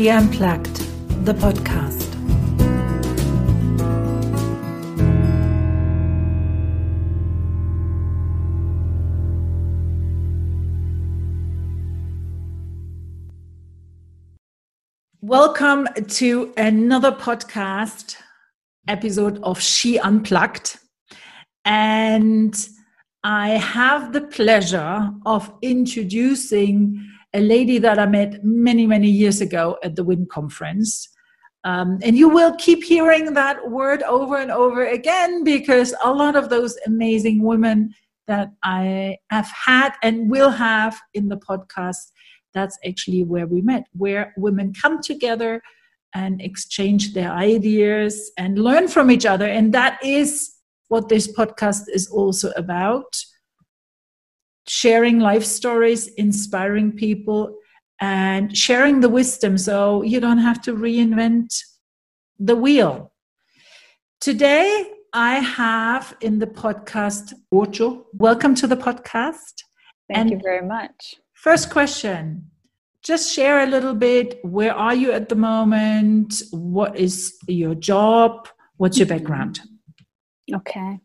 She Unplugged, the podcast. Welcome to another podcast episode of She Unplugged. And I have the pleasure of introducing a lady that I met many, many years ago at the WIN conference. Um, and you will keep hearing that word over and over again because a lot of those amazing women that I have had and will have in the podcast, that's actually where we met, where women come together and exchange their ideas and learn from each other. And that is what this podcast is also about sharing life stories, inspiring people, and sharing the wisdom so you don't have to reinvent the wheel. Today, I have in the podcast Ocho. Welcome to the podcast. Thank and you very much. First question just share a little bit where are you at the moment what is your job what's your background okay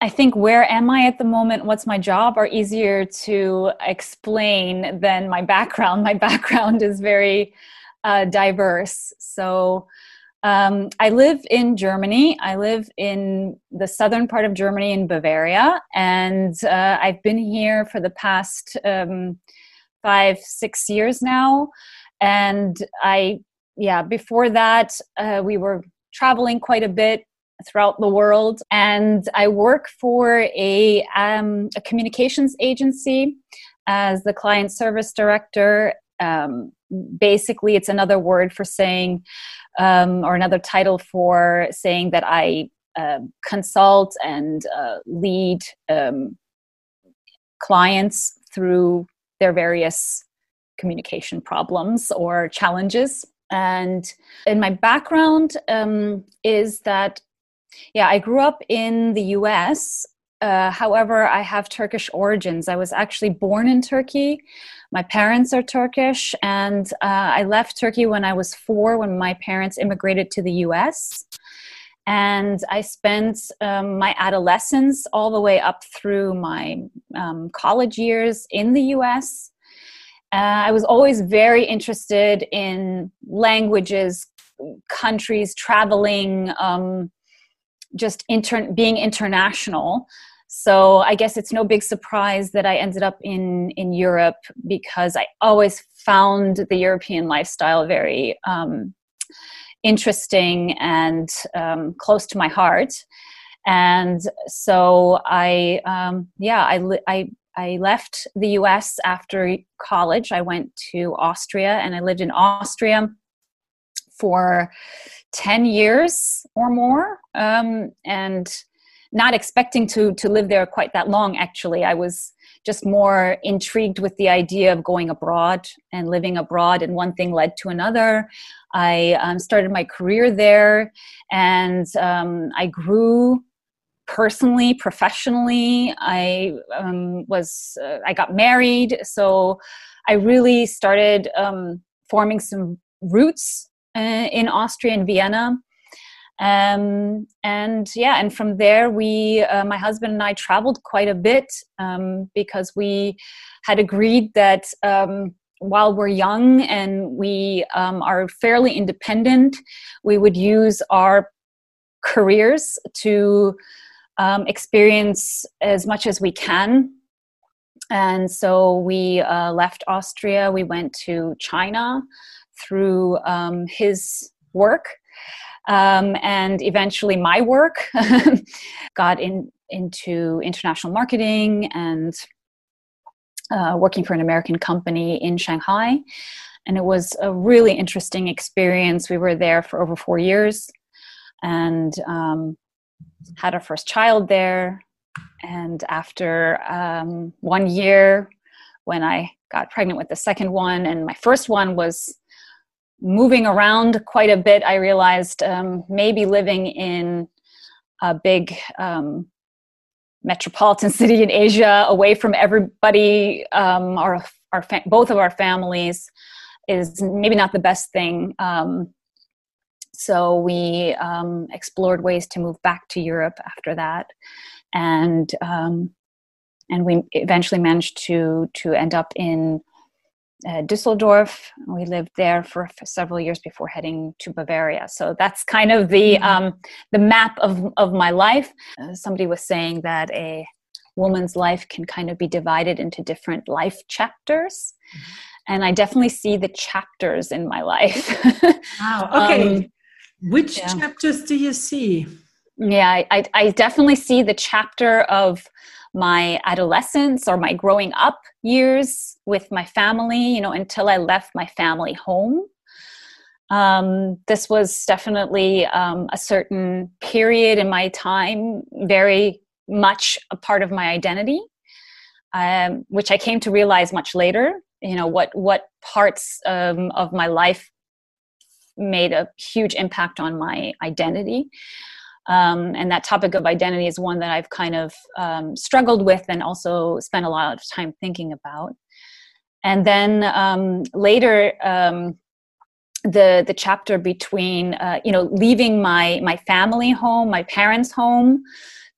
I think where am I at the moment, what's my job are easier to explain than my background. My background is very uh, diverse. So um, I live in Germany. I live in the southern part of Germany in Bavaria, and uh, I've been here for the past um, five, six years now. And I, yeah, before that, uh, we were traveling quite a bit throughout the world. And I work for a, um, a communications agency as the client service director. Um, basically, it's another word for saying, um, or another title for saying that I uh, consult and uh, lead um, clients through their various communication problems or challenges. And in my background um, is that yeah, I grew up in the US. Uh, however, I have Turkish origins. I was actually born in Turkey. My parents are Turkish, and uh, I left Turkey when I was four when my parents immigrated to the US. And I spent um, my adolescence all the way up through my um, college years in the US. Uh, I was always very interested in languages, countries, traveling. Um, just inter- being international. So I guess it's no big surprise that I ended up in in Europe because I always found the European lifestyle very um, interesting and um, close to my heart. And so I, um, yeah, I, I I left the US after college. I went to Austria and I lived in Austria for 10 years or more um, and not expecting to to live there quite that long actually. I was just more intrigued with the idea of going abroad and living abroad and one thing led to another. I um, started my career there and um, i grew personally professionally. I um, was uh, i got married so i really started um, forming some roots uh, in Austria in Vienna. Um, and yeah, and from there, we, uh, my husband and I traveled quite a bit um, because we had agreed that um, while we're young and we um, are fairly independent, we would use our careers to um, experience as much as we can. And so we uh, left Austria, we went to China through um, his work um, and eventually my work got in into international marketing and uh, working for an american company in shanghai. And it was a really interesting experience. We were there for over four years and um, had our first child there. And after um, one year when i got pregnant with the second one and my first one was moving around quite a bit, I realized um, maybe living in a big um, metropolitan city in Asia, away from everybody, um, our, our fa- both of our families, is maybe not the best thing. Um, so we um, explored ways to move back to Europe after that, and um, and we eventually managed to to end up in uh, Düsseldorf. We lived there for, several years before heading to Bavaria. So that's kind of the mm-hmm. um, the map of of my life. Uh, somebody was saying that a woman's life can kind of be divided into different life chapters. Mm-hmm. And I definitely see the chapters in my life. wow. Okay. Um, Which yeah. chapters do you see? Yeah, I, I definitely see the chapter of my adolescence or my growing up years with my family, you know, until I left my family home. Um, this was definitely um, a certain period in my time, very much a part of my identity, um, which I came to realize much later. You know what what parts um, of my life made a huge impact on my identity. Um, and that topic of identity is one that I've kind of um, struggled with and also spent a lot of time thinking about. And then um, later, um, the the chapter between uh, you know leaving my my family home, my parents' home,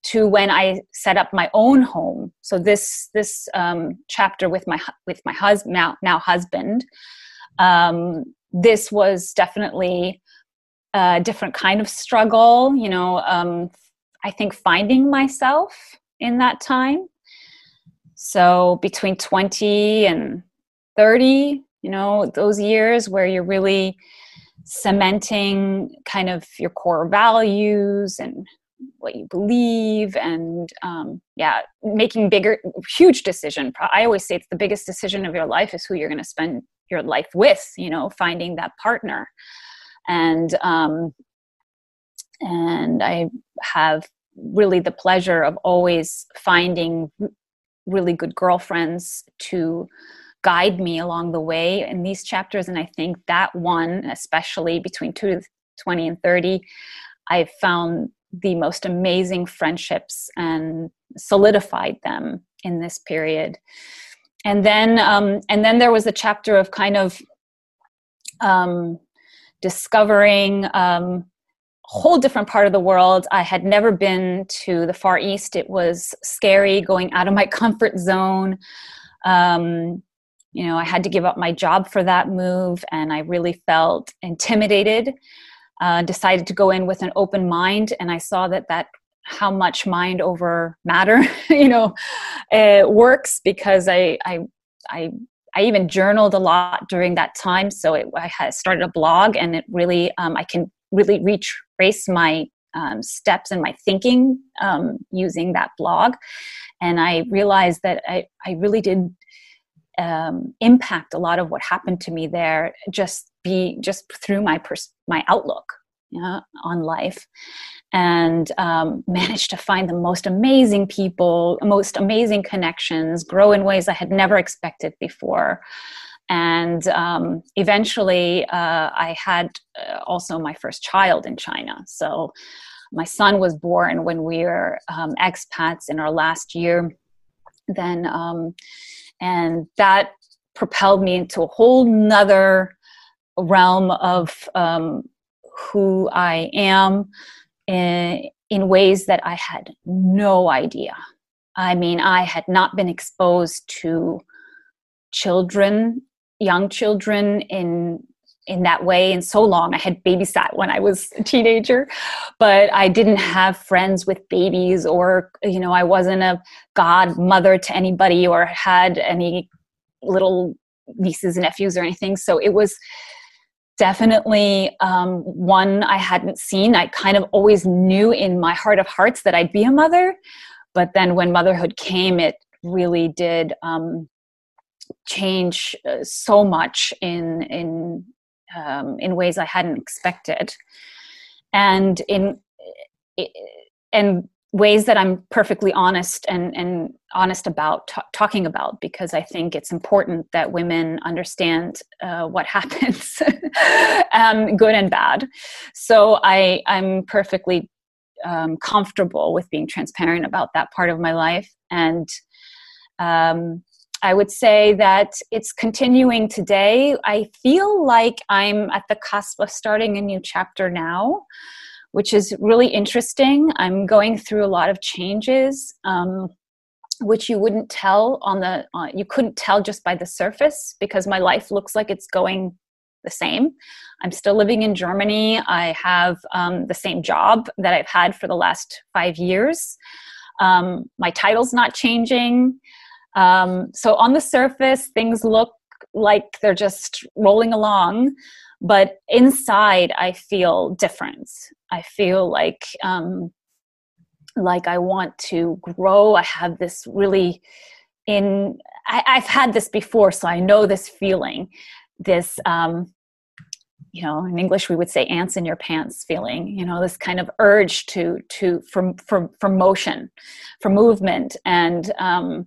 to when I set up my own home. So this this um, chapter with my with my husband now now husband. Um, this was definitely a different kind of struggle. You know, um, I think finding myself in that time. So between twenty and thirty, you know, those years where you're really cementing kind of your core values and what you believe and um, yeah making bigger huge decision i always say it's the biggest decision of your life is who you're going to spend your life with you know finding that partner and um, and i have really the pleasure of always finding really good girlfriends to guide me along the way in these chapters. And i think that one especially between 20 and 30 i found the most amazing friendships and solidified them in this period. And then um, and then there was a chapter of kind of um, discovering um, a whole different part of the world. I had never been to the far east. It was scary going out of my comfort zone. Um, you know i had to give up my job for that move and i really felt intimidated uh, decided to go in with an open mind and i saw that that how much mind over matter you know it works because i i i I even journaled a lot during that time. So it, I started a blog, and it really um, I can really retrace my um, steps and my thinking um, using that blog. And I realized that I, I really did um, impact a lot of what happened to me there just be just through my pers- my outlook you know, on life and um, managed to find the most amazing people most amazing connections grow in ways i had never expected before. And um, eventually uh, i had uh, also my first child in china. So my son was born when we were um, expats in our last year. Then um, and that propelled me into a whole nother realm of um, who I am in, in ways that I had no idea. I mean, I had not been exposed to children, young children in in that way in so long. I had babysat when I was a teenager, but I didn't have friends with babies or, you know, I wasn't a godmother to anybody or had any little nieces and nephews or anything. So it was definitely um, one I hadn't seen. I kind of always knew in my heart of hearts that I'd be a mother. But then when motherhood came, it really did um, change uh, so much in, in um, in ways I hadn't expected, and in and ways that I'm perfectly honest and and honest about t- talking about because I think it's important that women understand uh, what happens, um, good and bad. So I I'm perfectly um, comfortable with being transparent about that part of my life and. Um, I would say that it's continuing today. I feel like I'm at the cusp of starting a new chapter now, which is really interesting. I'm going through a lot of changes. Um, which you wouldn't tell on the uh, you couldn't tell just by the surface because my life looks like it's going the same i'm still living in germany i have um, the same job that i've had for the last five years um, my title's not changing um, so on the surface things look like they're just rolling along but inside i feel different i feel like um, like I want to grow. I have this really in I, have had this before, so I know this feeling, this um, you know, in English we would say ants in your pants feeling, you know, this kind of urge to to for for, for motion, for movement. And um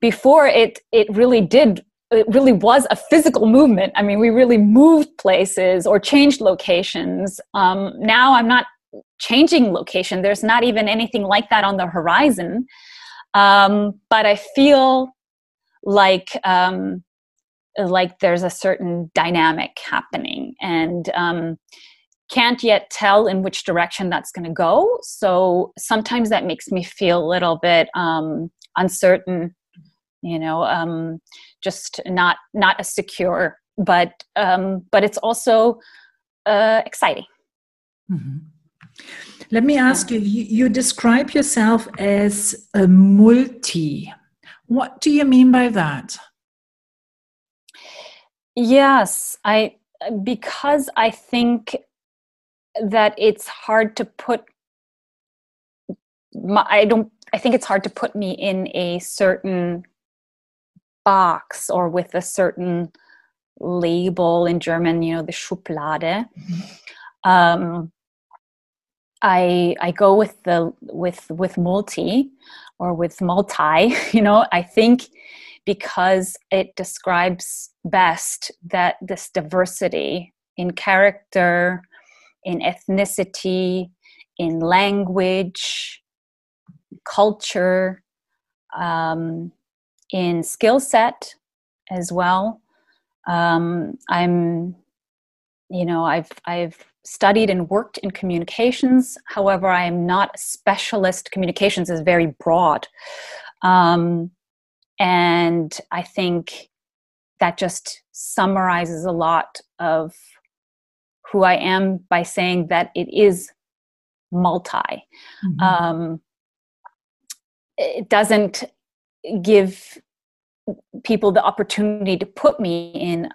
before it it really did it really was a physical movement. I mean, we really moved places or changed locations. Um, now I'm not changing location. There's not even anything like that on the horizon. Um, but I feel like um, like there's a certain dynamic happening, and um, can't yet tell in which direction that's going to go. So sometimes that makes me feel a little bit um, uncertain. You know, um, just not not as secure, but um, but it's also uh, exciting. Mm-hmm. Let me ask you, you, you describe yourself as a multi. What do you mean by that? Yes, I because I think that it's hard to put my, I don't I think it's hard to put me in a certain box or with a certain label in German, you know, the Schublade. Mm-hmm. Um, I I go with the with with multi or with multi, you know, I think because it describes best that this diversity in character, in ethnicity, in language, culture, um, in skill set as well. Um, I'm, you know, I've I've studied and worked in communications. However, I am not a specialist. Communications is very broad. Um, and I think that just summarizes a lot of who I am by saying that it is multi. Mm-hmm. Um, it doesn't give people the opportunity to put me in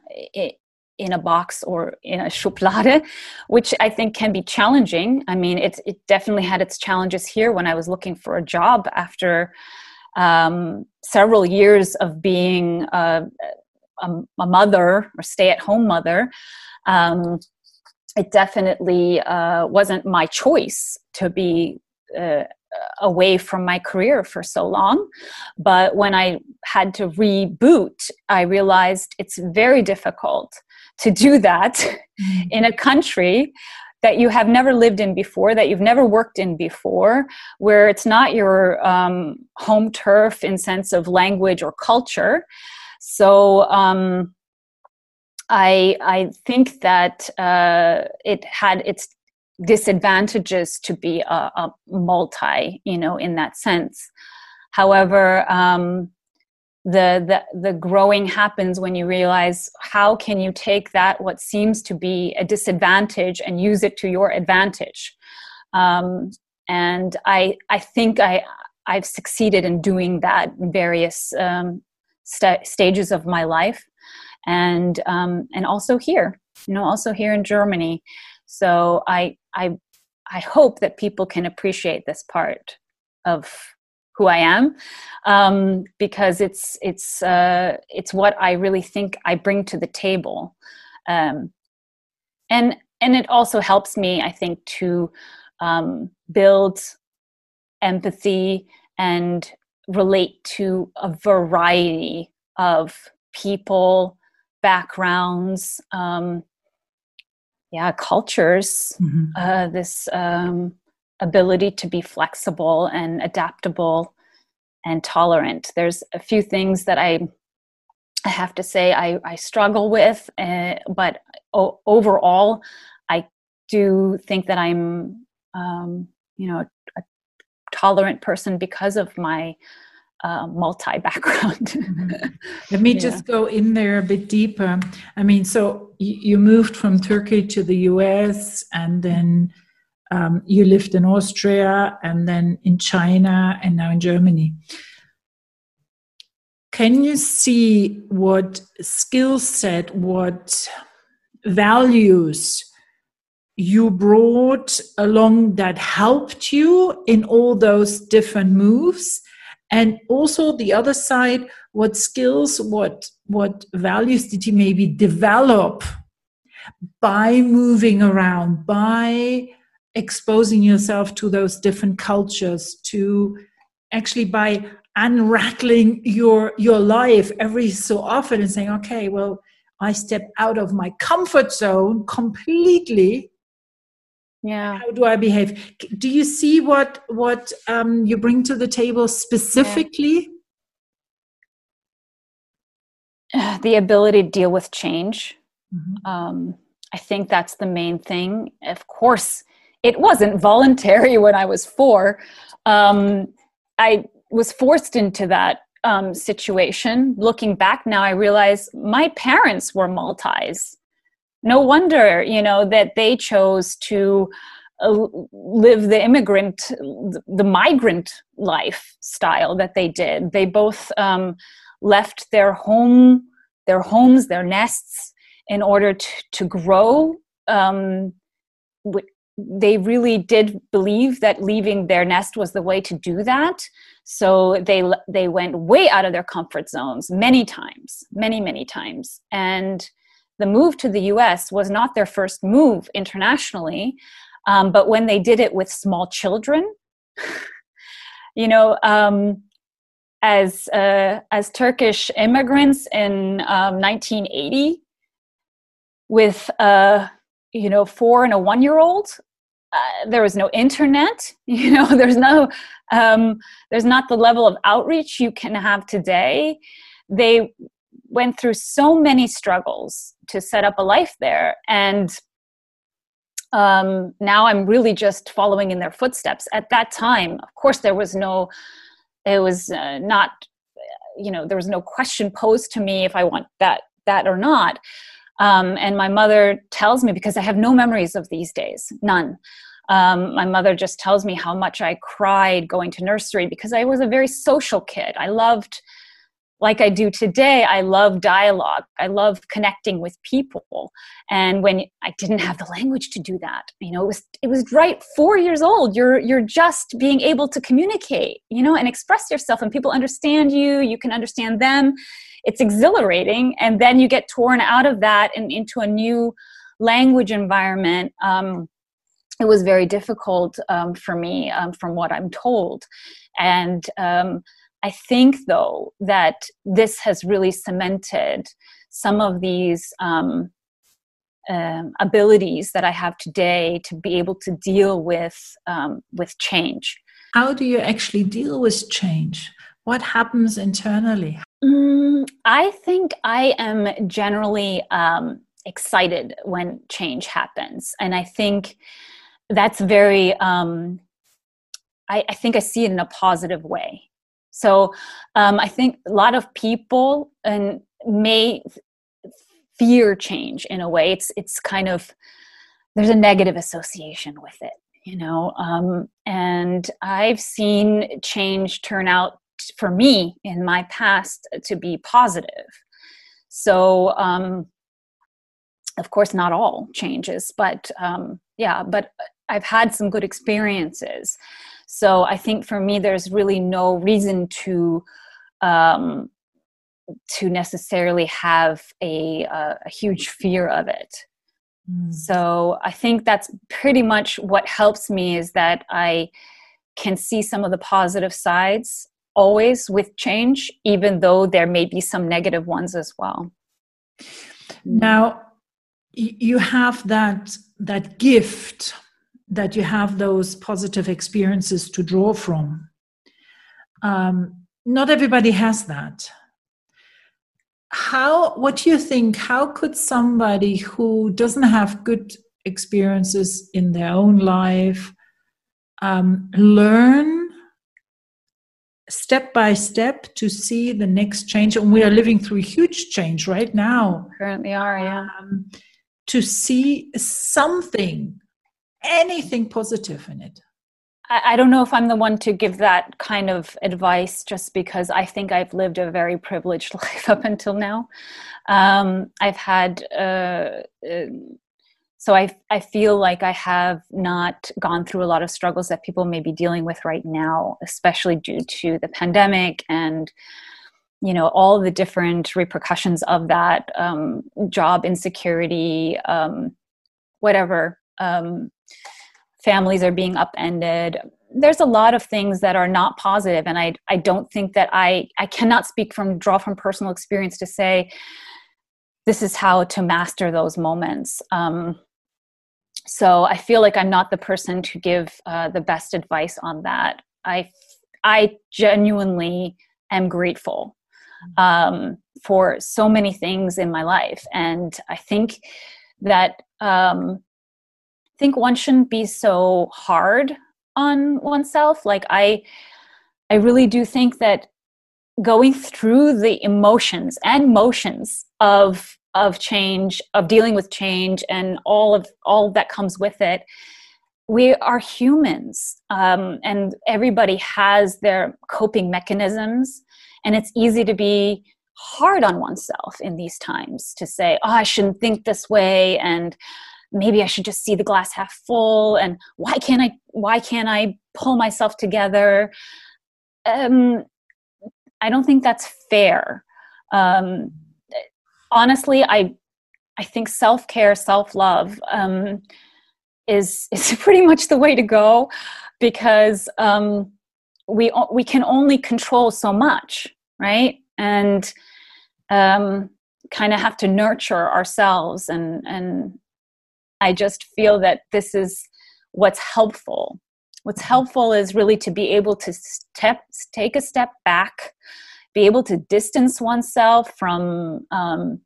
in a box or in a schublade, which I think can be challenging. I mean, it, it definitely had its challenges here when I was looking for a job after um, several years of being a, a, a mother or stay at home mother. Um, it definitely uh, wasn't my choice to be uh, away from my career for so long. But when I had to reboot, I realized it's very difficult to do that mm-hmm. in a country that you have never lived in before, that you've never worked in before, where it's not your um, home turf in sense of language or culture. So um, I I think that uh, it had its disadvantages to be a, a, multi, you know, in that sense. However, um, the, the the growing happens when you realize how can you take that what seems to be a disadvantage and use it to your advantage. Um, and i i think i i've succeeded in doing that in various um, st- stages of my life. And um, and also here you know also here in germany so i i i hope that people can appreciate this part of who I am um, because it's it's uh, it's what I really think I bring to the table, um, and and it also helps me I think to um, build empathy and relate to a variety of people, backgrounds, um, yeah, cultures. Mm-hmm. Uh, this um, ability to be flexible and adaptable and tolerant. There's a few things that I I have to say I, I struggle with, uh, but o- overall, I do think that I'm, um, you know, a, a, tolerant person because of my uh, multi background. mm-hmm. Let me yeah. just go in there a bit deeper. I mean, so you, you moved from Turkey to the US, and then um, you lived in Austria, and then in China, and now in Germany. Can you see what skill set, what values you brought along that helped you in all those different moves? And also the other side, what skills, what what values did you maybe develop by moving around, by exposing yourself to those different cultures, to actually by unrattling your your life every so often and saying okay well i step out of my comfort zone completely yeah how do i behave do you see what what um, you bring to the table specifically yeah. the ability to deal with change mm-hmm. um, i think that's the main thing of course it wasn't voluntary when i was four um, i was forced into that um, situation. Looking back now, I realize my parents were multis. No wonder, you know, that they chose to uh, live the immigrant, the migrant lifestyle that they did. They both um, left their home, their homes, their nests, in order to, to grow. Um, they really did believe that leaving their nest was the way to do that so they they went way out of their comfort zones many times many many times and the move to the us was not their first move internationally um, but when they did it with small children you know um, as uh, as turkish immigrants in um, 1980 with uh, you know four and a one year old uh, there was no internet you know there's no um, there's not the level of outreach you can have today. They went through so many struggles to set up a life there and um, now i'm really just following in their footsteps at that time of course there was no it was uh, not you know there was no question posed to me if i want that that or not um, and my mother tells me because I have no memories of these days, none. Um, my mother just tells me how much I cried going to nursery because I was a very social kid. I loved, like I do today, I love dialogue. I love connecting with people. And when I didn't have the language to do that, you know, it was it was right four years old. You're you're just being able to communicate, you know, and express yourself, and people understand you. You can understand them it's exhilarating and then you get torn out of that and into a new language environment um, it was very difficult um, for me um, from what i'm told and um, i think though that this has really cemented some of these um, um, abilities that i have today to be able to deal with with change how do you actually deal with change what happens internally Mm, I think I am generally um, excited when change happens, and I think that's very. Um, I, I, think I see it in a positive way. So um, I think a lot of people and may fear change in a way. It's it's kind of there's a negative association with it, you know. Um, and I've seen change turn out for me in my past to be positive. So, um, of course, not all changes, but um, yeah, but I've had some good experiences. So I think for me, there's really no reason to um, to necessarily have a, a, a huge fear of it. Mm. So I think that's pretty much what helps me is that I can see some of the positive sides always with change, even though there may be some negative ones as well. Now, you have that that gift that you have those positive experiences to draw from. Um, not everybody has that. How what do you think how could somebody who doesn't have good experiences in their own life um, learn step by step to see the next change? And we are living through huge change right now. Currently are yeah. Um, to see something anything positive in it I, don't know if I'm the one to give that kind of advice just because I think I've lived a very privileged life up until now. Um, I've had, uh, uh, so I, I feel like I have not gone through a lot of struggles that people may be dealing with right now, especially due to the pandemic and you know all the different repercussions of that um, job insecurity um, whatever um, families are being upended. There's a lot of things that are not positive and i i don't think that i i cannot speak from draw from personal experience to say this is how to master those moments. Um, so i feel like i'm not the person to give uh, the best advice on that. I i genuinely am grateful um, for so many things in my life and i think that um, think one shouldn't be so hard on oneself. Like i i really do think that going through the emotions and motions of of change of dealing with change and all of all that comes with it we are humans um, and everybody has their coping mechanisms. And it's easy to be hard on oneself in these times to say oh i shouldn't think this way and maybe i should just see the glass half full and why can't i why can't i pull myself together? Um, i don't think that's fair. Um, honestly i i think self-care self-love um, is is pretty much the way to go because um, we we can only control so much right? And um, kind of have to nurture ourselves and and I just feel that this is what's helpful. What's helpful is really to be able to step, take a step back, be able to distance oneself from um,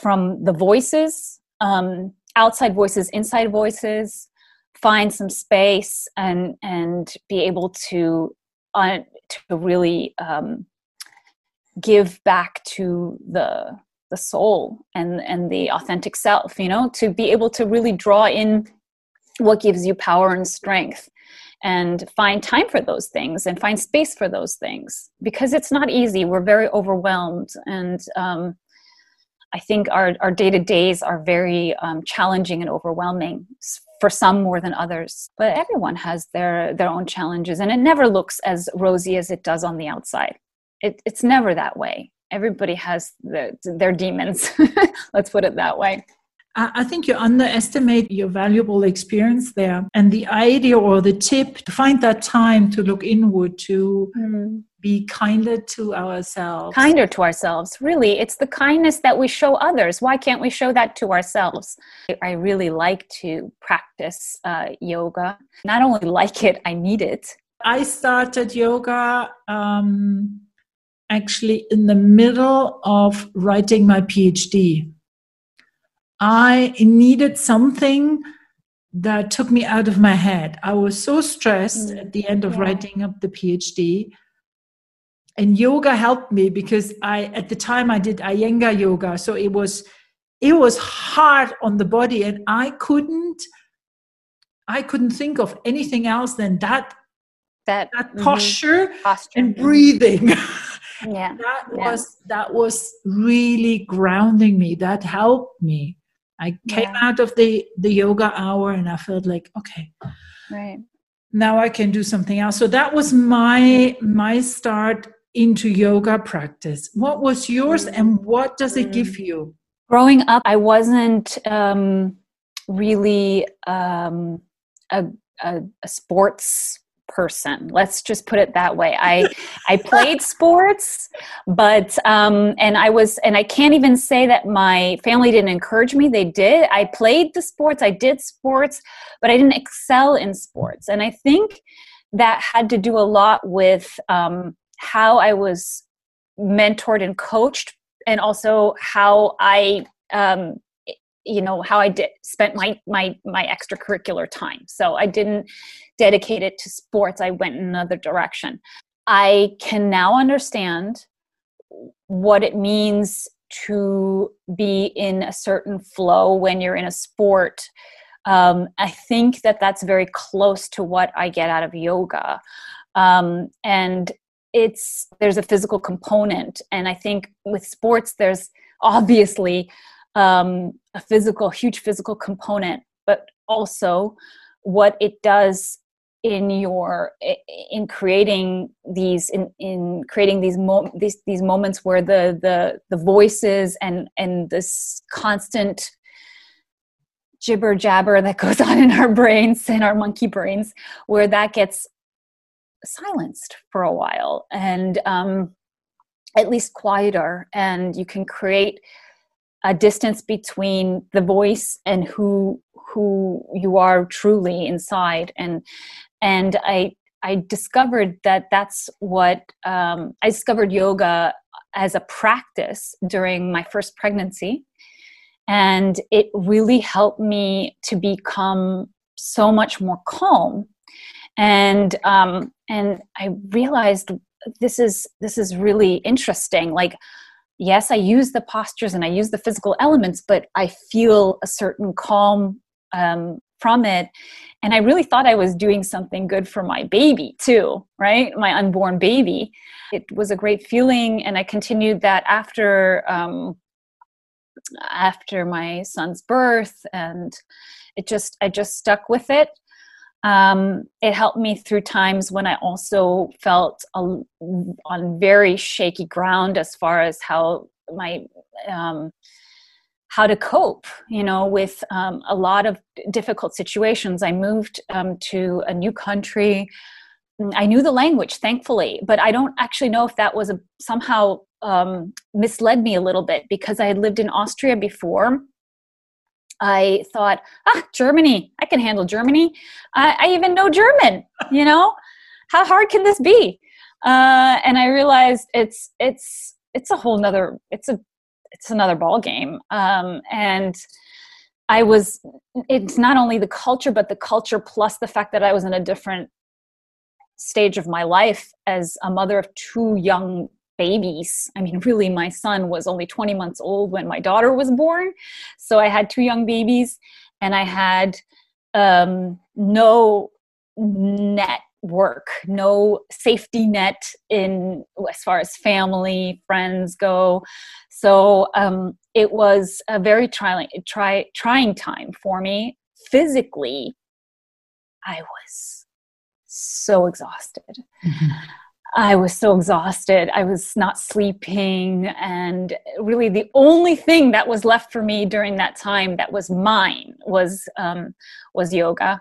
from the voices, um, outside voices, inside voices. Find some space and and be able to uh, to really um, give back to the the soul and and the authentic self you know to be able to really draw in what gives you power and strength and find time for those things and find space for those things. Because it's not easy. We're very overwhelmed. And um, i think our, our day-to-days are very um, challenging and overwhelming for some more than others. But everyone has their their own challenges. And it never looks as rosy as it does on the outside. It, it's never that way everybody has the, their demons let's put it that way I think you underestimate your valuable experience there. And the idea or the tip to find that time to look inward, to mm. be kinder to ourselves. Kinder to ourselves. Really, it's the kindness that we show others. Why can't we show that to ourselves? I really like to practice uh, yoga. Not only like it, I need it. I started yoga. Um, actually in the middle of writing my PhD. I needed something that took me out of my head. I was so stressed mm. at the end of yeah. writing up the PhD. And yoga helped me because I at the time I did Iyengar yoga. So it was it was hard on the body and I couldn't I couldn't think of anything else than that that, that mm-hmm. posture, posture, and breathing. yeah. That was that was really grounding me. That helped me. I came yeah. out of the the yoga hour and i felt like okay right. now i can do something else. So that was my my start into yoga practice. What was yours mm. and what does it give mm. you? Growing up i wasn't um really um a, a, a sports person. Let's just put it that way. I i played sports but um and i was and i can't even say that my family didn't encourage me. They did. I played the sports. I did sports but i didn't excel in sports. And i think that had to do a lot with um how I was mentored and coached, and also how I um, you know how i did spent my my my extracurricular time. So i didn't dedicate it to sports. I went in another direction. I can now understand what it means to be in a certain flow when you're in a sport. Um, i think that that's very close to what i get out of yoga. Um, and it's there's a physical component. And i think with sports there's obviously um, a physical, huge physical component, but also what it does in your in creating these in, in creating these mo- these these moments where the the the voices and and this constant jibber jabber that goes on in our brains in our monkey brains where that gets silenced for a while and um, at least quieter and you can create a distance between the voice and who who you are truly inside. And and i i discovered that that's what um, i discovered yoga as a practice during my first pregnancy. And it really helped me to become so much more calm. And um, and i realized this is this is really interesting. Like yes, I use the postures and I use the physical elements, but I feel a certain calm um, from it. And I really thought I was doing something good for my baby too, right? My unborn baby. It was a great feeling, and I continued that after um, after my son's birth, and it just I just stuck with it um, it helped me through times when I also felt a, on very shaky ground as far as how my um, how to cope you know with um, a lot of difficult situations. I moved um, to a new country. I knew the language thankfully but i don't actually know if that was a, somehow um, misled me a little bit because i had lived in austria before I thought, ah, Germany, I can handle Germany. I, I even know German, you know? How hard can this be? Uh, and I realized it's it's it's a whole nother it's a it's another ball game. Um, and I was it's not only the culture, but the culture plus the fact that I was in a different stage of my life as a mother of two young babies. I mean, really, my son was only 20 months old when my daughter was born. So I had two young babies, and I had um, no network, no safety net in as far as family, friends go. So um, it was a very trying, try, trying time for me. Physically, I was so exhausted. Mm-hmm. I was so exhausted. I was not sleeping. And really, the only thing that was left for me during that time that was mine was, um, was yoga.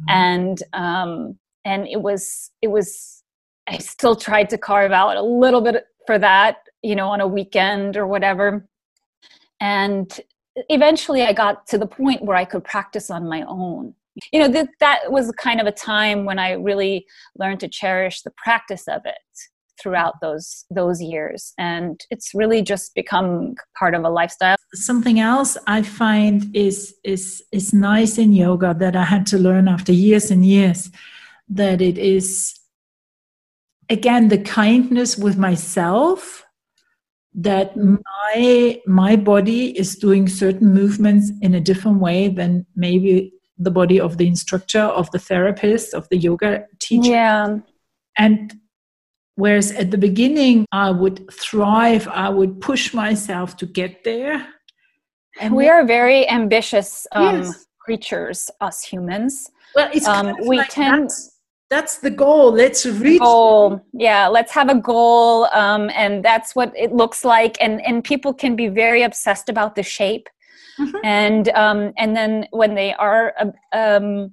Mm-hmm. And, um, and it was, it was, I still tried to carve out a little bit for that, you know, on a weekend or whatever. And eventually I got to the point where I could practice on my own you know that that was kind of a time when i really learned to cherish the practice of it throughout those those years. And it's really just become part of a lifestyle. Something else i find is is is nice in yoga that i had to learn after years and years that it is again the kindness with myself that my my body is doing certain movements in a different way than maybe the body of the instructor, of the therapist, of the yoga teacher. Yeah. And whereas at the beginning I would thrive, I would push myself to get there. And we are very ambitious um, yes. creatures, us humans. Well, it's um, we like tend. That's, that's, the goal. Let's reach. Goal. Yeah, let's have a goal, um, and that's what it looks like. And and people can be very obsessed about the shape mm-hmm. and um, and then when they are um,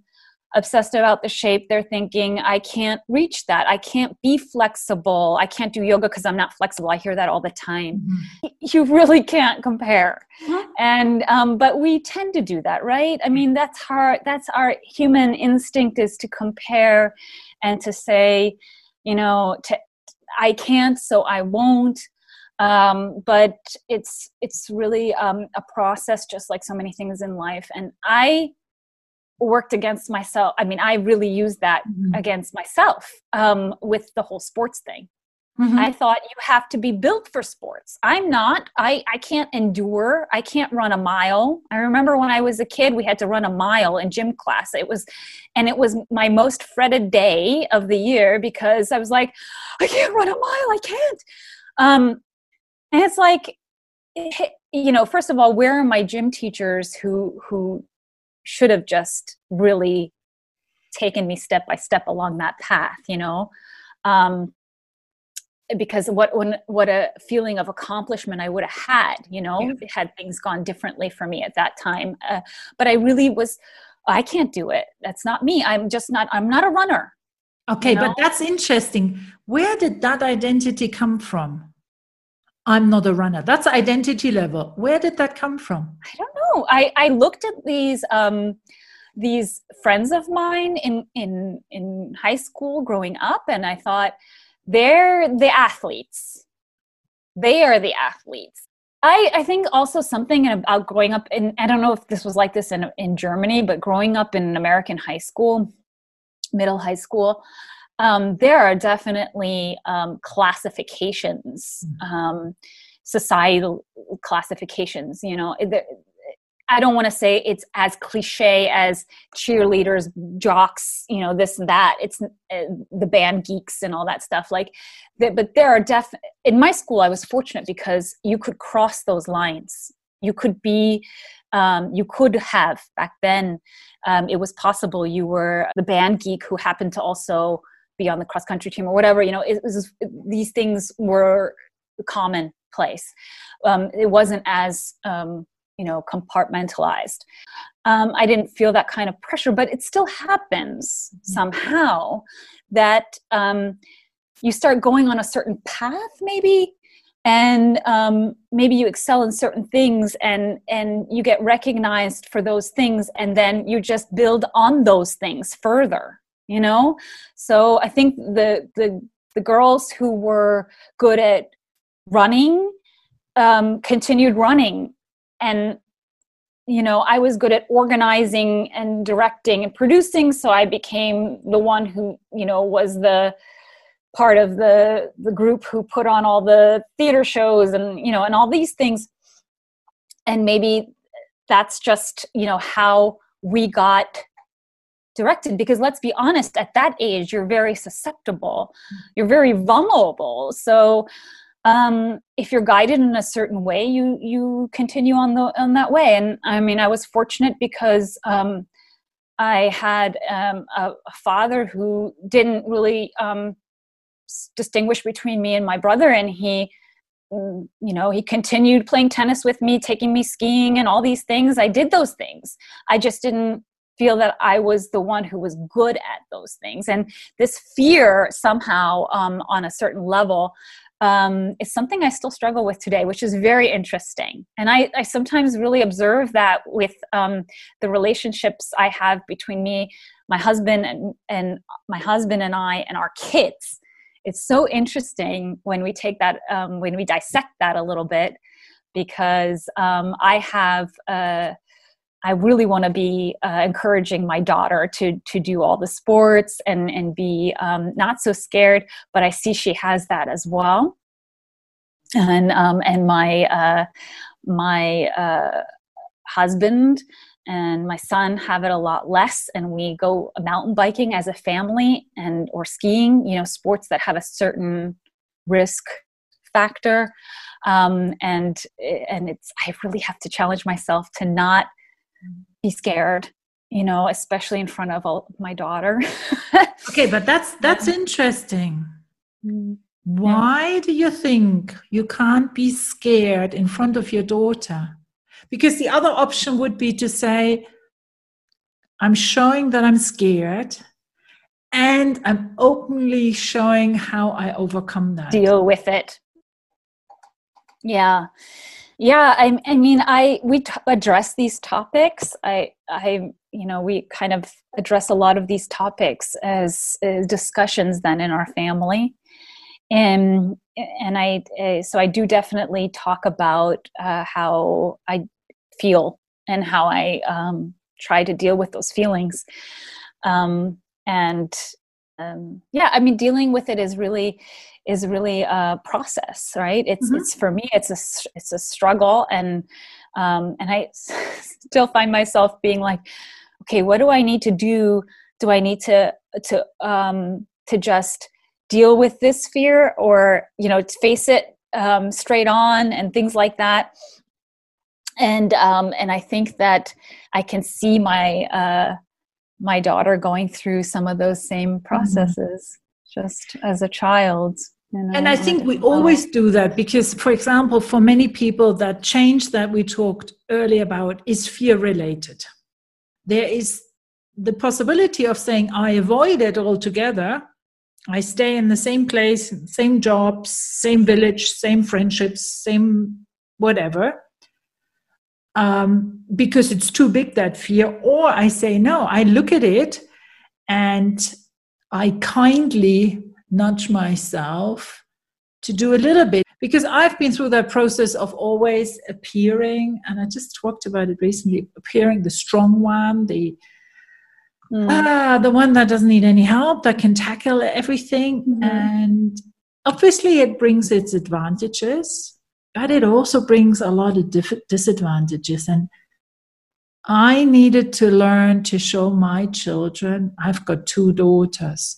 obsessed about the shape they're thinking i can't reach that i can't be flexible i can't do yoga because i'm not flexible i hear that all the time mm-hmm. you really can't compare mm-hmm. and um, but we tend to do that right i mean that's hard that's our human instinct is to compare and to say you know to I can't, so I won't. Um, but it's it's really um, a process, just like so many things in life. And I worked against myself. I mean, I really used that mm-hmm. against myself um, with the whole sports thing. Mm-hmm. I thought you have to be built for sports. I'm not. I, I can't endure. I can't run a mile. I remember when I was a kid, we had to run a mile in gym class. It was, and it was my most fretted day of the year because I was like, I can't run a mile. I can't. Um, and it's like, you know, first of all, where are my gym teachers who who should have just really taken me step by step along that path? You know. Um, because what when, what a feeling of accomplishment I would have had, you know, yeah. had things gone differently for me at that time. Uh, but I really was, I can't do it. That's not me. I'm just not. I'm not a runner. Okay, you know? but that's interesting. Where did that identity come from? I'm not a runner. That's identity level. Where did that come from? I don't know. I I looked at these. Um, these friends of mine in in in high school growing up and i thought they're the athletes they are the athletes I, I think also something about growing up in I don't know if this was like this in in Germany, but growing up in an American high school, middle high school, um, there are definitely um, classifications, mm. um, societal classifications. You know, I don't want to say it's as cliche as cheerleaders, jocks, you know, this and that. It's uh, the band geeks and all that stuff. Like, but there are def. In my school, I was fortunate because you could cross those lines. You could be, um, you could have back then. Um, it was possible you were the band geek who happened to also be on the cross country team or whatever. You know, it, it was, these things were commonplace. Um, it wasn't as um, you know compartmentalized um, i didn't feel that kind of pressure but it still happens mm-hmm. somehow that um, you start going on a certain path maybe and um, maybe you excel in certain things and and you get recognized for those things and then you just build on those things further you know? So i think the the the girls who were good at running um, continued running. And you know i was good at organizing and directing and producing so i became the one who you know was the part of the the group who put on all the theater shows and you know and all these things. And maybe that's just you know how we got directed because let's be honest at that age you're very susceptible. You're very vulnerable. So um, if you're guided in a certain way, you you continue on the on that way. And I mean, I was fortunate because um, I had um, a, a, father who didn't really um, distinguish between me and my brother, and he mm, you know he continued playing tennis with me taking me skiing and all these things. I did those things. I just didn't feel that i was the one who was good at those things and this fear somehow um, on a certain level um, is something I still struggle with today, which is very interesting. And I, I sometimes really observe that with um, the relationships I have between me, my husband, and, and my husband and I, and our kids. It's so interesting when we take that, um, when we dissect that a little bit, because um, I have. Uh, I really want to be uh, encouraging my daughter to to do all the sports and and be um, not so scared. But I see she has that as well, and um, and my uh, my uh, husband and my son have it a lot less and we go mountain biking as a family and or skiing you know sports that have a certain risk factor um, and and it's i really have to challenge myself to not be scared you know especially in front of all, my daughter. Okay but that's that's interesting. Mm. why do you think you can't be scared in front of your daughter? Because the other option would be to say i'm showing that i'm scared and i'm openly showing how i overcome that. Deal with it. Yeah yeah i, I mean i we t- address these topics i i you know we kind of address a lot of these topics as, as discussions then in our family and and I uh, so I do definitely talk about uh, how I feel and how I um, try to deal with those feelings. Um, and um, yeah, I mean, dealing with it is really is really a process, right? It's mm-hmm. it's for me, it's a it's a struggle, and um, and I still find myself being like, okay, what do I need to do? Do I need to to um, to just deal with this fear, or you know, face it um, straight on, and things like that? And um, and I think that I can see my uh, my daughter going through some of those same mm-hmm. processes mm-hmm. just as a child. You know, and I think we always do that because, for example, for many people, that change that we talked earlier about is fear related. There is the possibility of saying, I avoid it altogether. I stay in the same place, same jobs, same village, same friendships, same whatever um, because it's too big that fear or i say no i look at it and i kindly nudge myself to do a little bit because i've been through that process of always appearing and i just talked about it recently appearing the strong one the mm. ah, the one that doesn't need any help that can tackle everything mm-hmm. and obviously it brings its advantages but it also brings a lot of diff- disadvantages. And I needed to learn to show my children, I've got two daughters,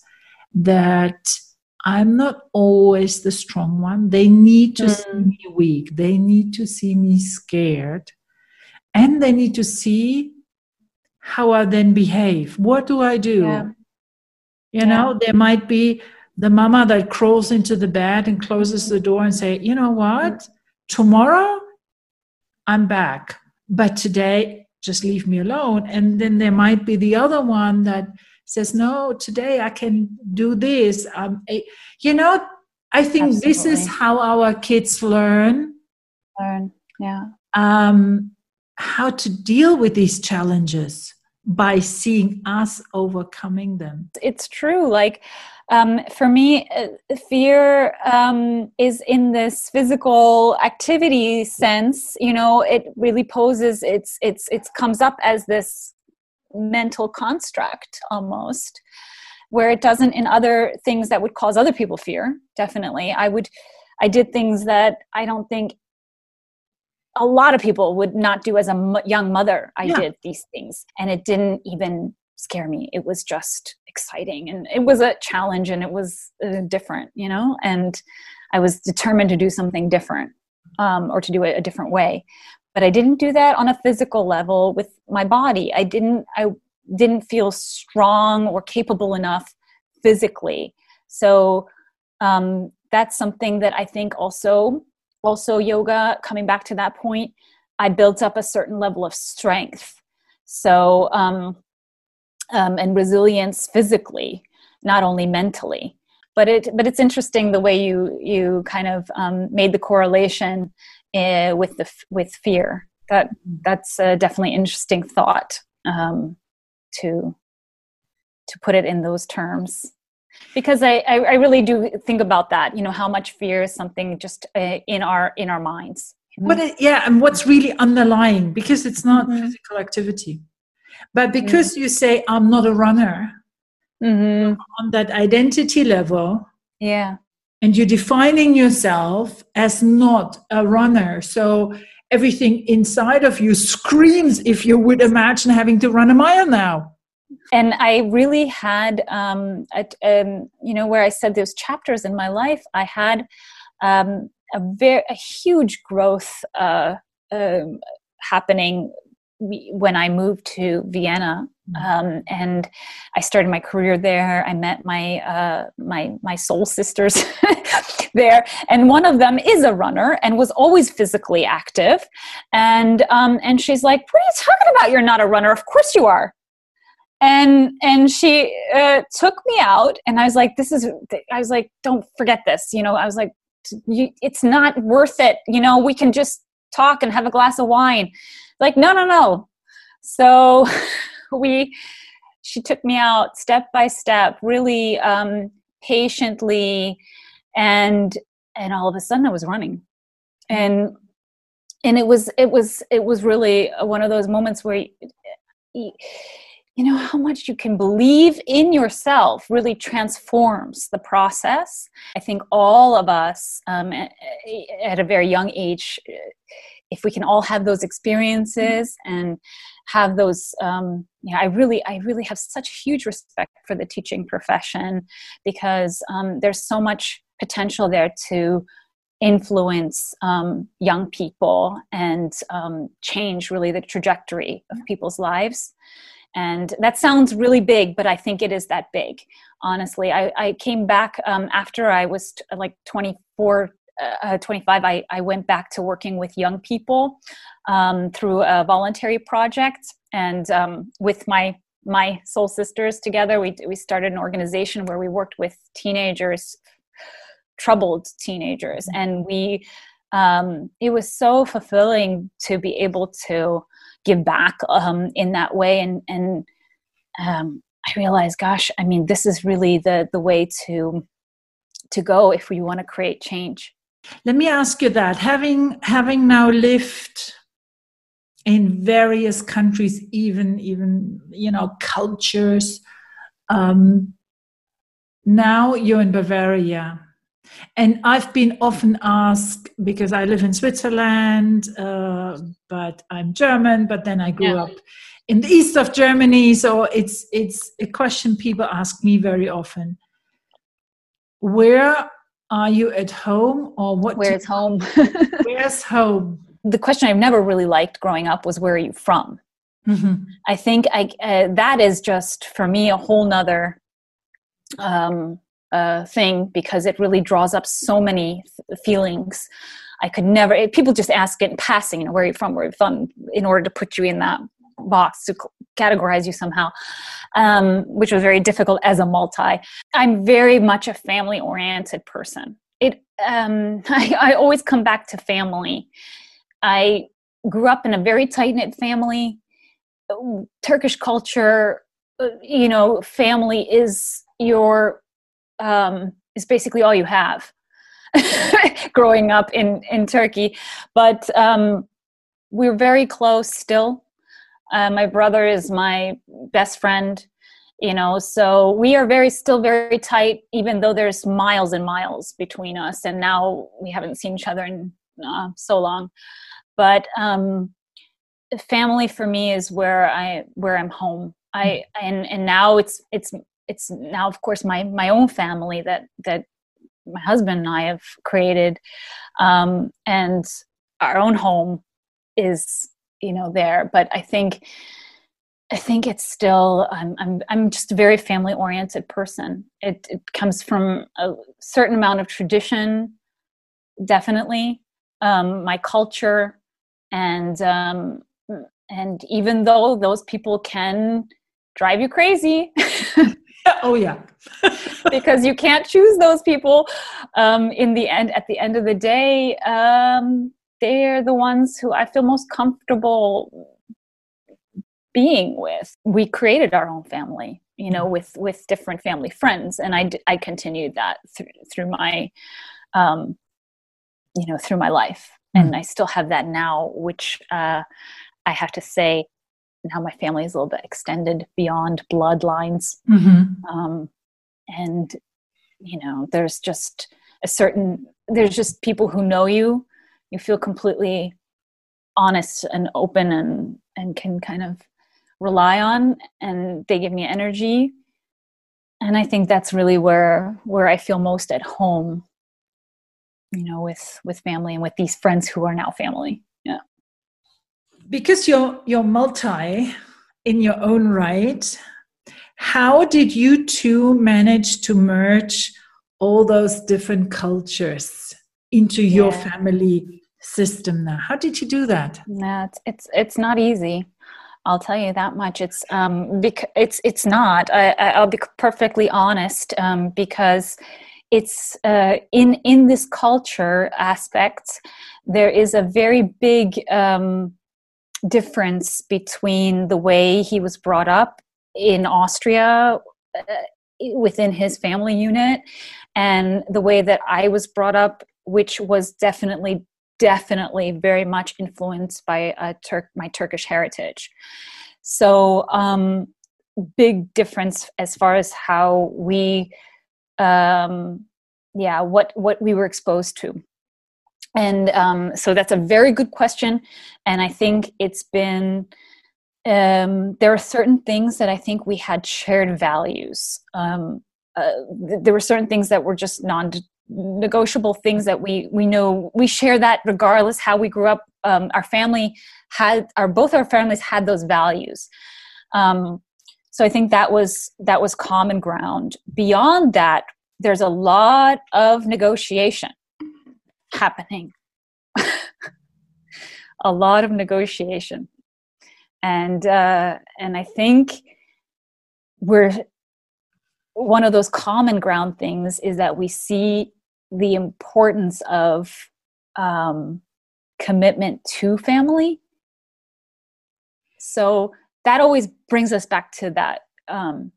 that I'm not always the strong one. They need to mm. see me weak, they need to see me scared, and they need to see how I then behave. What do I do? Yeah. You yeah. know, there might be the mama that crawls into the bed and closes the door and say, you know what? Tomorrow I'm back, but today just leave me alone. And then there might be the other one that says, no, today I can do this. Um, you know, I think Absolutely. this is how our kids learn. Learn, yeah. Um, how to deal with these challenges by seeing us overcoming them. It's true. Like, um, for me, uh, fear um, is in this physical activity sense. You know, it really poses. It's it's it comes up as this mental construct almost, where it doesn't in other things that would cause other people fear. Definitely, I would. I did things that I don't think a lot of people would not do as a young mother. I yeah. did these things, and it didn't even scare me. It was just exciting and it was a challenge and it was uh, different, you know, and I was determined to do something different um, or to do it a different way. But I didn't do that on a physical level with my body. I didn't, I didn't feel strong or capable enough physically. So um, that's something that I think also, also yoga, coming back to that point, I built up a certain level of strength. So, um, um, and resilience physically, not only mentally. But it but it's interesting the way you you kind of um, made the correlation uh, with the with fear. That that's a definitely interesting thought um, to to put it in those terms because I, I, I really do think about that you know how much fear is something just uh, in our in our minds what it, yeah and what's really underlying because it's not mm-hmm. physical activity but because mm. you say, I'm not a runner, mm-hmm. on that identity level, yeah, and you're defining yourself as not a runner. So everything inside of you screams if you would imagine having to run a mile now. And I really had, um, um, you know, where I said those chapters in my life, I had um, a very a huge growth uh, uh, happening when I moved to Vienna mm-hmm. um, and I started my career there, I met my uh, my my soul sisters there, and one of them is a runner and was always physically active, and um, and she's like, "What are you talking about? You're not a runner. Of course you are." And and she uh, took me out, and I was like, "This is." I was like, "Don't forget this." You know, I was like, "It's not worth it." You know, we can just talk and have a glass of wine. Like no no no. So we she took me out step by step really um, patiently and and all of a sudden i was running. And and it was it was it was really one of those moments where you, you know how much you can believe in yourself really transforms the process. I think all of us um, at a very young age if we can all have those experiences and have those um, you know i really i really have such huge respect for the teaching profession because um, there's so much potential there to influence um, young people and um, change really the trajectory of people's lives and that sounds really big but i think it is that big honestly. I, I came back um, after i was t- like 24 uh, 25 I, I went back to working with young people um, through a voluntary project. And um, with my my soul sisters together we, we started an organization where we worked with teenagers troubled teenagers. Mm-hmm. and we um, it was so fulfilling to be able to give back um, in that way. And and um, i realized gosh i mean this is really the the way to to go if we want to create change. Let me ask you that. Having having now lived in various countries even even you know cultures um, now you're in bavaria and I've been often asked because I live in Switzerland, uh, but I'm German, but then I grew yeah. up in the east of Germany. So it's it's a question people ask me very often. Where are you at home, or what? Where's home? where's home? The question I've never really liked growing up was where are you from? Mm-hmm. I think I uh, that is just for me a whole nother um, thing because it really draws up so many th- feelings. I could never. It, people just ask it in passing, you know, where are you from, where you from, in order to put you in that box to categorize you somehow, um, which was very difficult as a multi. I'm very much a family-oriented person. It. Um, I, I always come back to family. I grew up in a very tight knit family. Turkish culture, uh, you know, family is your um, is basically all you have growing up in in Turkey. But um, we're very close still. Uh, my brother is my best friend, you know, so we are very still very tight, even though there's miles and miles between us. And now we haven't seen each other in uh, so long. But um, family for me is where I where I'm home. I and and now it's it's it's now of course my my own family that that my husband and I have created um, and our own home is you know there. But I think I think it's still I'm I'm I'm just a very family oriented person. It, it comes from a certain amount of tradition definitely um, my culture and um, and even though those people can drive you crazy oh yeah. Because you can't choose those people um, in the end at the end of the day um, they're the ones who i feel most comfortable being with. We created our own family you know with with different family friends and i i continued that through through my um you know through my life. Mm. and i still have that now which uh i have to say now my family is a little bit extended beyond bloodlines. Mm-hmm. um, and you know there's just a certain there's just people who know you. You feel completely honest and open and and can kind of rely on and they give me energy. And i think that's really where where i feel most at home you know with with family and with these friends who are now family because you're you're multi in your own right how did you two manage to merge all those different cultures into yeah. your family system now how did you do that no it's it's, it's not easy I'll tell you that much. It's um, bec- it's it's not. I, will be perfectly honest um, because it's uh, in in this culture aspect. There is a very big um, difference between the way he was brought up in Austria uh, within his family unit and the way that I was brought up, which was definitely, definitely very much influenced by a Turk, my Turkish heritage. So, um, big difference as far as how we, um, yeah, what what we were exposed to. And um, so that's a very good question, and I think it's been um, there are certain things that I think we had shared values. Um, uh, th- there were certain things that were just non negotiable things that we we know we share that regardless how we grew up. Um, our family had our both our families had those values. Um, so i think that was that was common ground. Beyond that there's a lot of negotiation happening. A lot of negotiation. And uh, and I think we're one of those common ground things is that we see the importance of um, commitment to family. So that always brings us back to that um,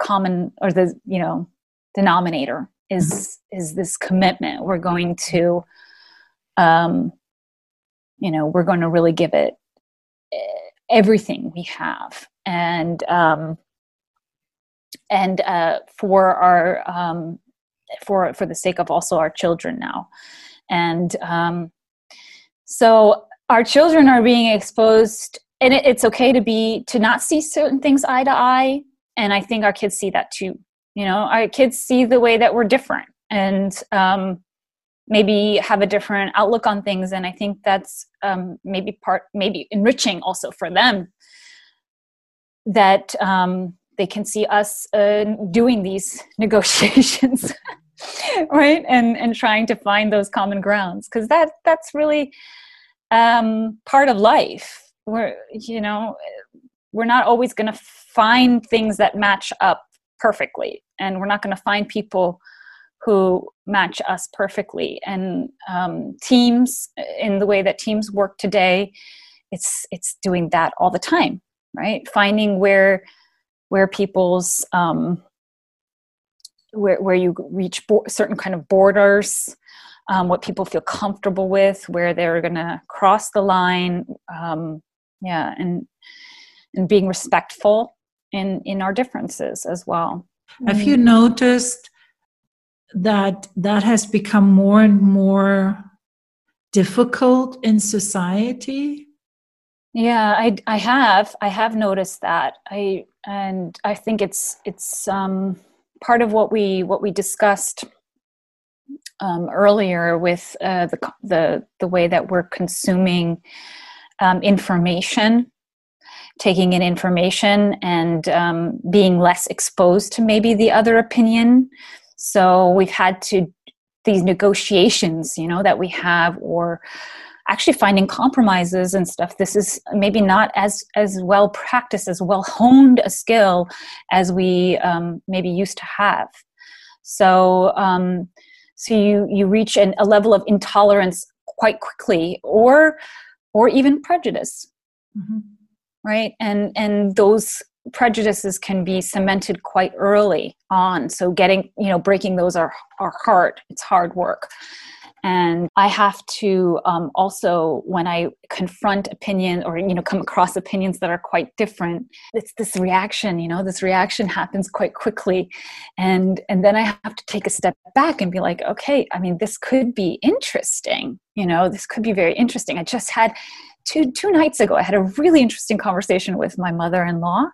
common or the you know denominator is is this commitment. We're going to um, you know we're going to really give it everything we have. And um, and uh, for our um, for for the sake of also our children now. And um, so our children are being exposed and it, it's okay to be to not see certain things eye to eye. And i think our kids see that too you know our kids see the way that we're different and um, maybe have a different outlook on things. And i think that's um, maybe part maybe enriching also for them that um, they can see us uh, doing these negotiations right? And and trying to find those common grounds. Because that that's really um, part of life. We're you know we're not always going to find things that match up perfectly. And we're not going to find people who match us perfectly. And um, teams in the way that teams work today it's it's doing that all the time right? Finding where where people's um, where, where you reach bo- certain kind of borders um, what people feel comfortable with where they're going to cross the line um, yeah and and being respectful in in our differences as well. Have you noticed that that has become more and more difficult in society? Yeah i i have. I have noticed that. I and i think it's it's um part of what we what we discussed um, earlier with uh, the the the way that we're consuming um, information taking in information and um, being less exposed to maybe the other opinion so we've had to these negotiations, you know, that we have, or actually finding compromises and stuff. This is maybe not as as well practiced, as well honed a skill as we um, maybe used to have. So um, so you you reach an, a level of intolerance quite quickly, or or even prejudice. Mm-hmm. Right, and and those prejudices can be cemented quite early on. So getting you know breaking those are are hard. It's hard work. And i have to um, also when i confront opinion or you know come across opinions that are quite different it's this reaction you know this reaction happens quite quickly. And and then i have to take a step back and be like okay i mean this could be interesting you know this could be very interesting. I just had two two nights ago i had a really interesting conversation with my mother-in-law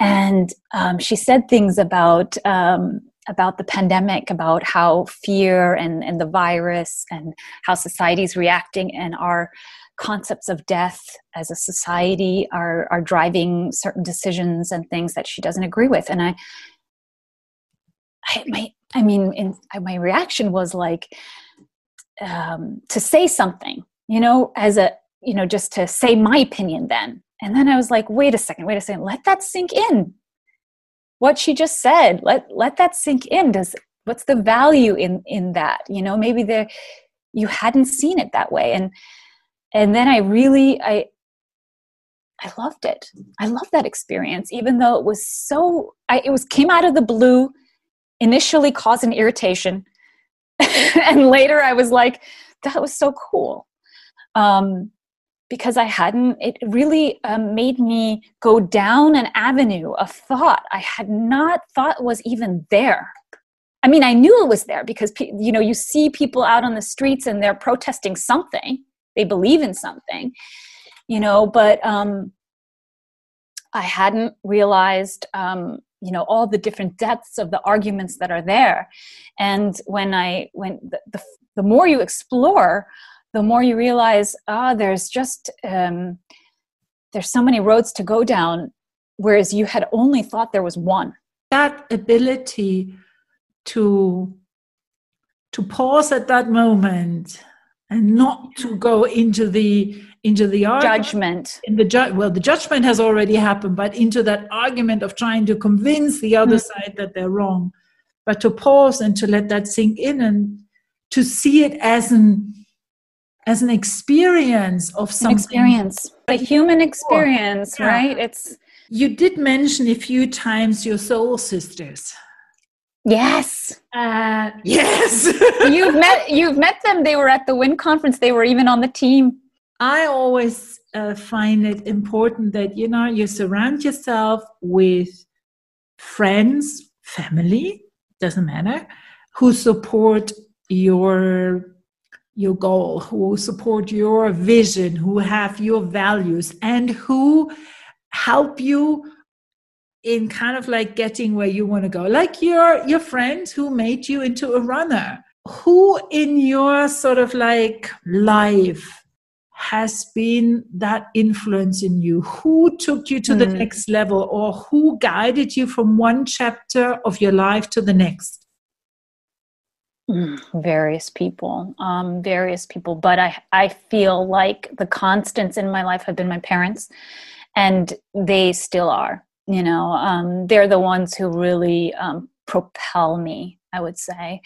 and um, she said things about um, about the pandemic, about how fear and, and the virus and how society is reacting, and our concepts of death as a society are are driving certain decisions and things that she doesn't agree with. And I, I my I mean, in, my reaction was like um, to say something, you know, as a you know, just to say my opinion then and then I was like, wait a second, wait a second, let that sink in. What she just said, let let that sink in. Does what's the value in in that? You know, maybe the you hadn't seen it that way. And and then I really I I loved it. I loved that experience, even though it was so I, it was came out of the blue initially caused an irritation and later i was like that was so cool um, because i hadn't it really um, made me go down an avenue of thought i had not thought was even there. I mean i knew it was there because you know you see people out on the streets and they're protesting something. They believe in something you know but um i hadn't realized um you know all the different depths of the arguments that are there. And when i when the, the, the more you explore the more you realize ah oh, there's just um, there's so many roads to go down whereas you had only thought there was one that ability to to pause at that moment and not to go into the into the argument. judgment in the ju- well the judgment has already happened but into that argument of trying to convince the other mm-hmm. side that they're wrong but to pause and to let that sink in and to see it as an as an experience of something an experience a human experience yeah. right it's you did mention a few times your soul sisters Yes. Uh, yes. you've met you've met them. They were at the Win conference. They were even on the team. I always uh, find it important that you know you surround yourself with friends, family, doesn't matter, who support your your goal, who support your vision, who have your values, and who help you in kind of like getting where you want to go like your your friends who made you into a runner who in your sort of like life has been that influence in you who took you to mm. the hmm. next level or who guided you from one chapter of your life to the next various people um, various people but i i feel like the constants in my life have been my parents and they still are you know um, they're the ones who really um, propel me i would say.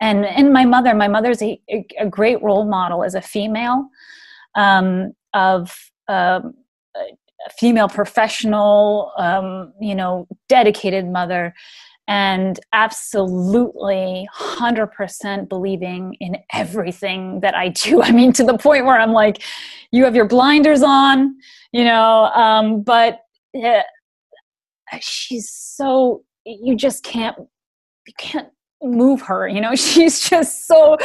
And and my mother my mother's a, a great role model as a female um, of um, a female professional um, you know dedicated mother and absolutely 100% believing in everything that I do. I mean, to the point where I'm like, you have your blinders on, you know, um, but she's so you just can't you can't move her you know she's just so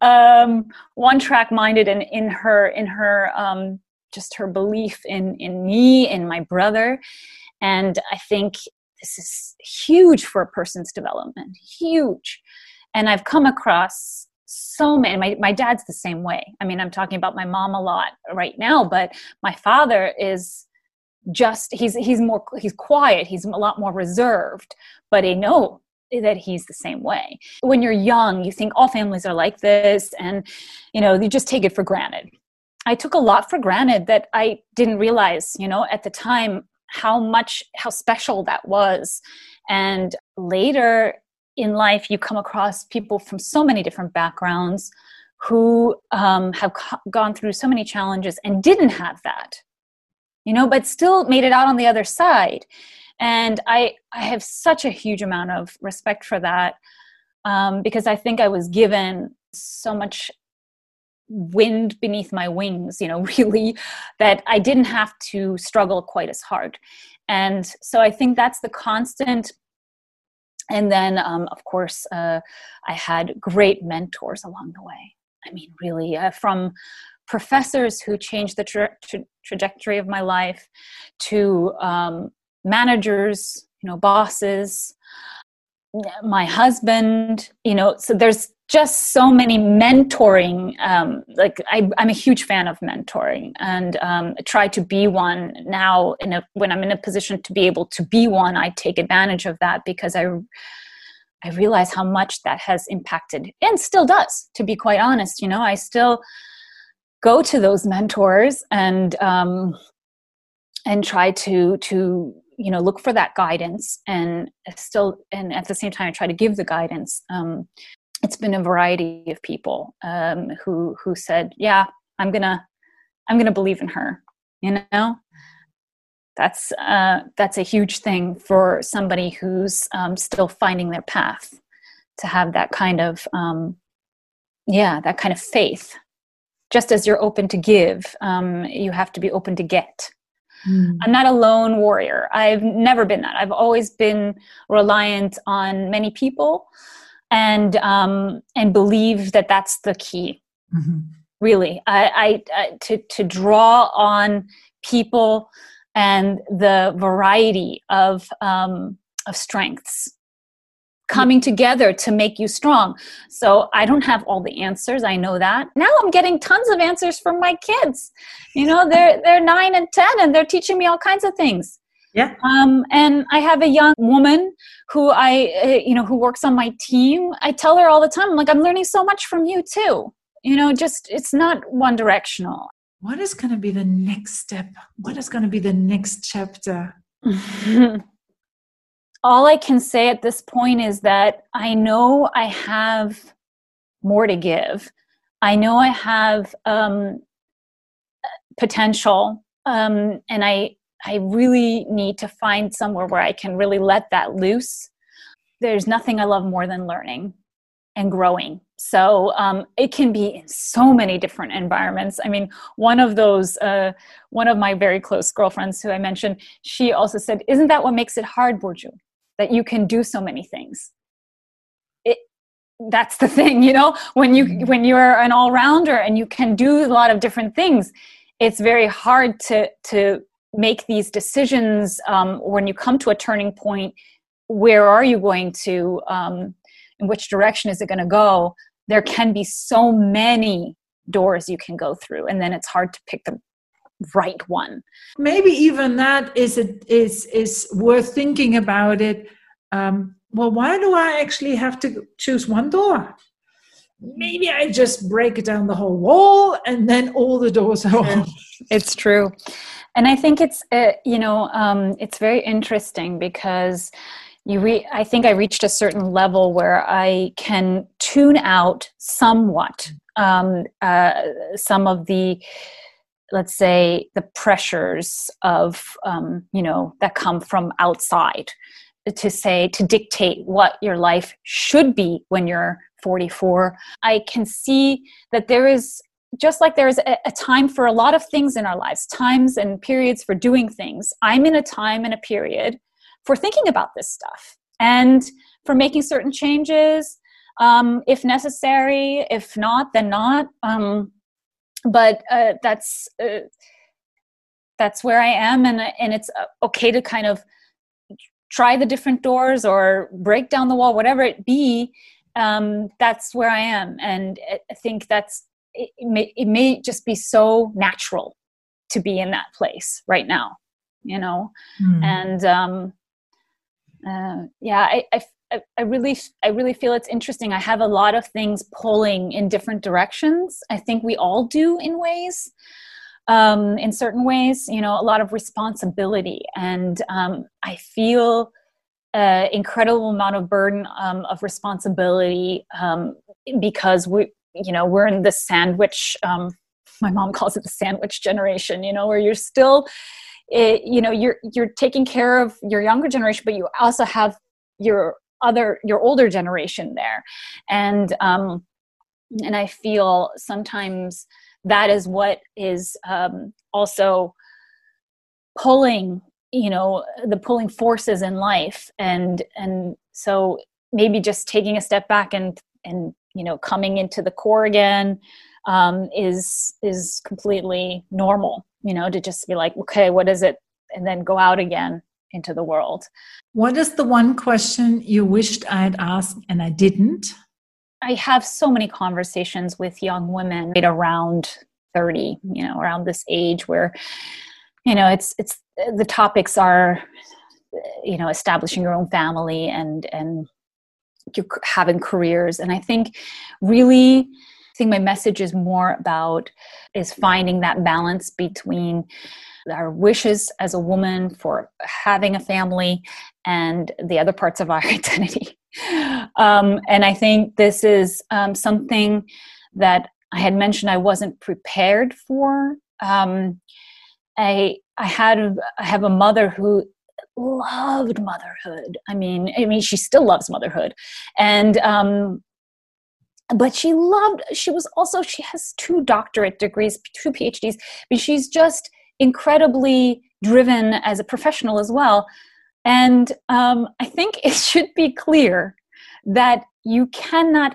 um one track minded and in her in her um just her belief in in me in my brother and i think this is huge for a person's development huge. And i've come across so many my, my dad's the same way. I mean i'm talking about my mom a lot right now but my father is just he's he's more he's quiet he's a lot more reserved but i know that he's the same way. When you're young you think all families are like this and you know you just take it for granted. I took a lot for granted that i didn't realize you know at the time how much how special that was and later in life you come across people from so many different backgrounds who um, have gone through so many challenges and didn't have that you know, but still made it out on the other side. And I, I have such a huge amount of respect for that um, because I think I was given so much wind beneath my wings, you know, really, that I didn't have to struggle quite as hard. And so I think that's the constant. And then, um, of course, uh, I had great mentors along the way. I mean, really, uh, from professors who changed the tra- tra- trajectory of my life to um, managers you know bosses my husband you know so there's just so many mentoring um, like I, am a huge fan of mentoring and um, try to be one now in a, when i'm in a position to be able to be one i take advantage of that because i i realize how much that has impacted and still does to be quite honest you know i still go to those mentors and um, and try to to you know look for that guidance and still and at the same time I try to give the guidance. Um, it's been a variety of people um, who who said yeah i'm gonna i'm gonna believe in her you know? That's uh, that's a huge thing for somebody who's um, still finding their path to have that kind of um, yeah that kind of faith. Just as you're open to give um, you have to be open to get mm. i'm not a lone warrior i've never been that i've always been reliant on many people and um, and believe that that's the key mm-hmm. really I, I, I to to draw on people and the variety of um, of strengths coming together to make you strong. So I don't have all the answers. I know that. Now I'm getting tons of answers from my kids. You know, they're they're 9 and 10 and they're teaching me all kinds of things. Yeah. Um, and I have a young woman who I, uh, you know, who works on my team. I tell her all the time, I'm like, I'm learning so much from you too. You know, just it's not one directional what is going to be the next step? What is going to be the next chapter? All I can say at this point is that I know I have more to give. I know I have um, potential, um, and I I really need to find somewhere where I can really let that loose. There's nothing I love more than learning and growing so um, it can be in so many different environments i mean one of those uh, one of my very close girlfriends who i mentioned she also said isn't that what makes it hard burcu that you can do so many things. It that's the thing you know? When you mm-hmm. when you're an all-rounder and you can do a lot of different things it's very hard to to make these decisions um, when you come to a turning point where are you going to um, in which direction is it going to go? There can be so many doors you can go through and then it's hard to pick the right one. Maybe even that is it is is worth thinking about it. Um, well why do i actually have to choose one door? Maybe i just break down the whole wall and then all the doors are open. It's true. And i think it's uh, you know um, it's very interesting because you re- i think i reached a certain level where i can tune out somewhat um, uh, some of the let's say the pressures of um, you know that come from outside to say to dictate what your life should be when you're 44 i can see that there is just like there's a, a, time for a lot of things in our lives times and periods for doing things i'm in a time and a period for thinking about this stuff and for making certain changes um, if necessary. If not, then not. Um, but uh, that's uh, that's where I am, and and it's uh, okay to kind of try the different doors or break down the wall, whatever it be. Um, that's where I am, and I think that's it may, it may just be so natural to be in that place right now, you know, mm. and um, uh, yeah, I, I, I really, I really feel it's interesting. I have a lot of things pulling in different directions. I think we all do in ways, um, in certain ways. You know, a lot of responsibility, and um, I feel uh, incredible amount of burden um, of responsibility um, because we, you know, we're in the sandwich. Um, my mom calls it the sandwich generation. You know, where you're still it, you know you're you're taking care of your younger generation but you also have your other your older generation there. And um and i feel sometimes that is what is um also pulling you know the pulling forces in life. And and so maybe just taking a step back and and you know coming into the core again um, is is completely normal you know to just be like okay what is it? And then go out again into the world. What is the one question you wished i'd asked and i didn't? I have so many conversations with young women around 30 you know around this age where you know it's it's the topics are you know establishing your own family and and you're having careers. And i think really I think my message is more about is finding that balance between our wishes as a woman for having a family and the other parts of our identity. Um, and I think this is um, something that I had mentioned I wasn't prepared for. Um, I I had I have a mother who loved motherhood. I mean, I mean, she still loves motherhood, and um, but she loved. She was also she has two doctorate degrees, two PhDs. But she's just incredibly driven as a professional as well. And um, I think it should be clear that you cannot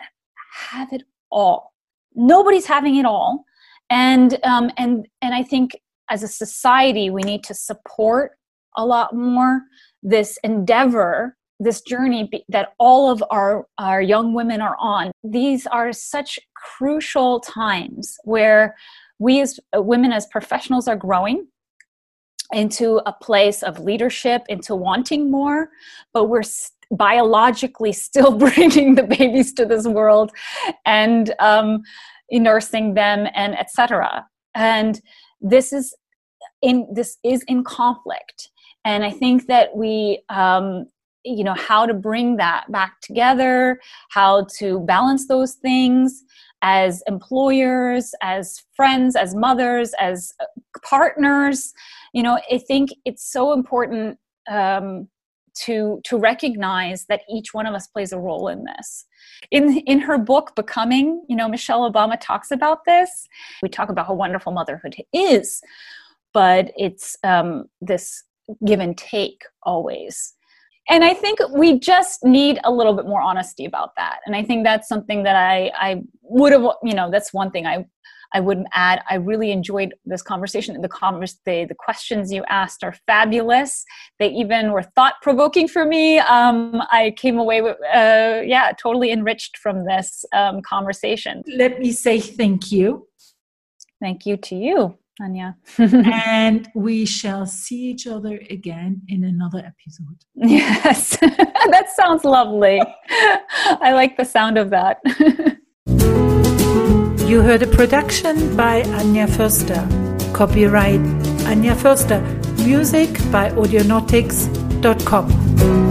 have it all. Nobody's having it all, and um, and and I think as a society we need to support a lot more this endeavor this journey that all of our, our young women are on these are such crucial times where we as uh, women as professionals are growing into a place of leadership into wanting more but we're biologically still bringing the babies to this world and um, nursing them and etc and this is in this is in conflict. And i think that we um, you know how to bring that back together how to balance those things as employers as friends as mothers as uh, partners. You know i think it's so important um, to to recognize that each one of us plays a role in this. In in her book becoming you know michelle obama talks about this. We talk about how wonderful motherhood is but it's um, this give and take always and i think we just need a little bit more honesty about that. And i think that's something that i i would have you know that's one thing i i would add. I really enjoyed this conversation. The converse the, the questions you asked are fabulous. They even were thought provoking for me. Um, i came away with uh, yeah totally enriched from this um, conversation. Let me say thank you. Thank you to you Anya. and we shall see each other again in another episode. Yes, that sounds lovely. I like the sound of that. you heard a production by Anya Förster. Copyright Anya Förster. Music by Audionautix.com.